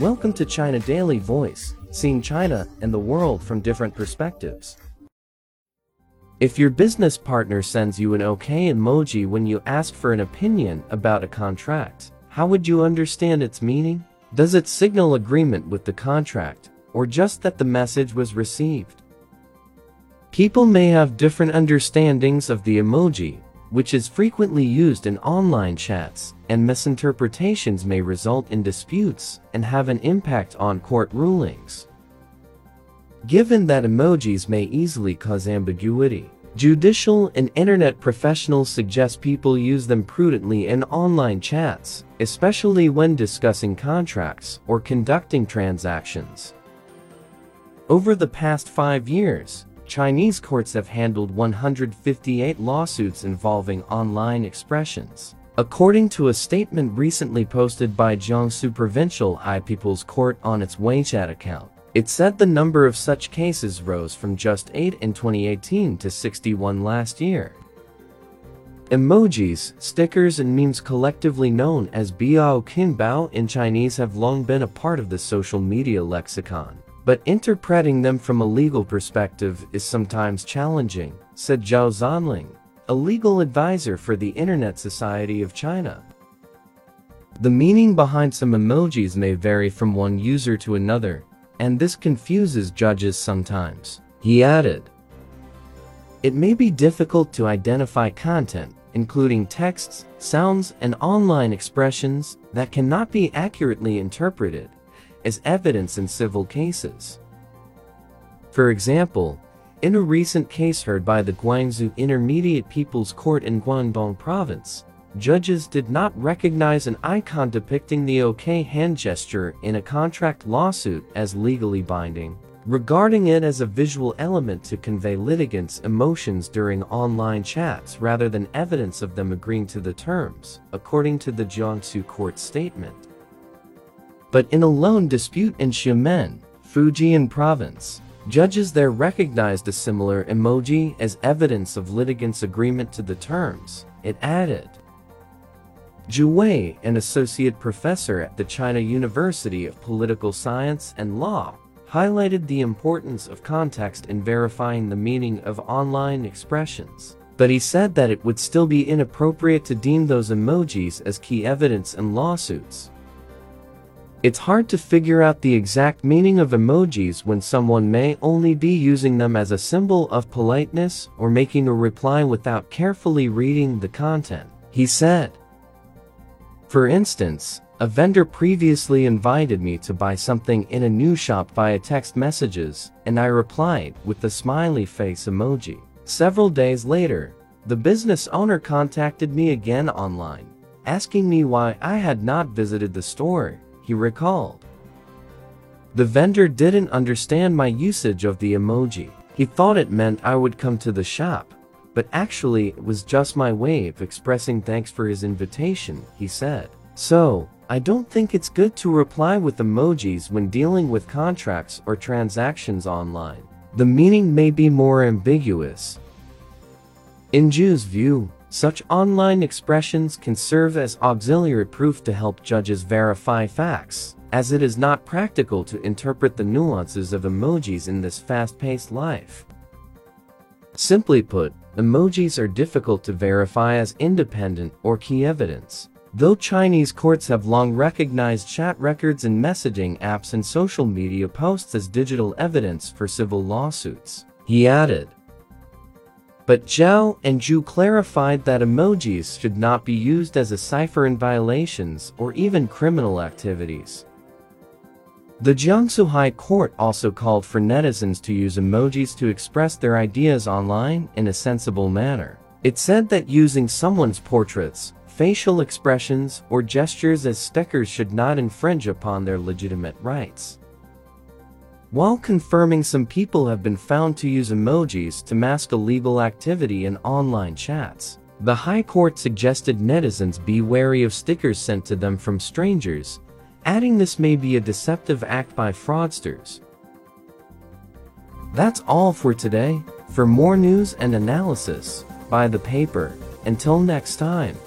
Welcome to China Daily Voice, seeing China and the world from different perspectives. If your business partner sends you an OK emoji when you ask for an opinion about a contract, how would you understand its meaning? Does it signal agreement with the contract, or just that the message was received? People may have different understandings of the emoji, which is frequently used in online chats, and misinterpretations may result in disputes and have an impact on court rulings. Given that emojis may easily cause ambiguity, judicial and internet professionals suggest people use them prudently in online chats, especially when discussing contracts or conducting transactions. Over the past five years, Chinese courts have handled 158 lawsuits involving online expressions. According to a statement recently posted by Jiangsu Provincial High People's Court on its WeChat account, it said the number of such cases rose from just 8 in 2018 to 61 last year. Emojis, stickers and memes collectively known as biaoqingbao in Chinese have long been a part of the social media lexicon. But interpreting them from a legal perspective is sometimes challenging, said Zhao Zhanling, a legal advisor for the Internet Society of China. The meaning behind some emojis may vary from one user to another, and this confuses judges sometimes. He added, It may be difficult to identify content, including texts, sounds, and online expressions, that cannot be accurately interpreted as evidence in civil cases. For example, in a recent case heard by the Guangzhou Intermediate People's Court in Guangdong Province, judges did not recognize an icon depicting the OK hand gesture in a contract lawsuit as legally binding, regarding it as a visual element to convey litigants' emotions during online chats rather than evidence of them agreeing to the terms, according to the Jiangsu court statement. But in a loan dispute in Xiamen, Fujian province, judges there recognized a similar emoji as evidence of litigants' agreement to the terms, it added. Zhu Wei, an associate professor at the China University of Political Science and Law, highlighted the importance of context in verifying the meaning of online expressions. But he said that it would still be inappropriate to deem those emojis as key evidence in lawsuits. It's hard to figure out the exact meaning of emojis when someone may only be using them as a symbol of politeness or making a reply without carefully reading the content, he said. For instance, a vendor previously invited me to buy something in a new shop via text messages, and I replied with the smiley face emoji. Several days later, the business owner contacted me again online, asking me why I had not visited the store he recalled. The vendor didn't understand my usage of the emoji. He thought it meant I would come to the shop, but actually it was just my way of expressing thanks for his invitation, he said. So, I don't think it's good to reply with emojis when dealing with contracts or transactions online. The meaning may be more ambiguous. In Zhu's view, such online expressions can serve as auxiliary proof to help judges verify facts, as it is not practical to interpret the nuances of emojis in this fast-paced life. Simply put, emojis are difficult to verify as independent or key evidence. Though Chinese courts have long recognized chat records and messaging apps and social media posts as digital evidence for civil lawsuits, he added. But Zhao and Zhu clarified that emojis should not be used as a cipher in violations or even criminal activities. The Jiangsu High Court also called for netizens to use emojis to express their ideas online in a sensible manner. It said that using someone's portraits, facial expressions, or gestures as stickers should not infringe upon their legitimate rights. While confirming some people have been found to use emojis to mask illegal activity in online chats, the High Court suggested netizens be wary of stickers sent to them from strangers, adding this may be a deceptive act by fraudsters. That's all for today. For more news and analysis, buy the paper. Until next time.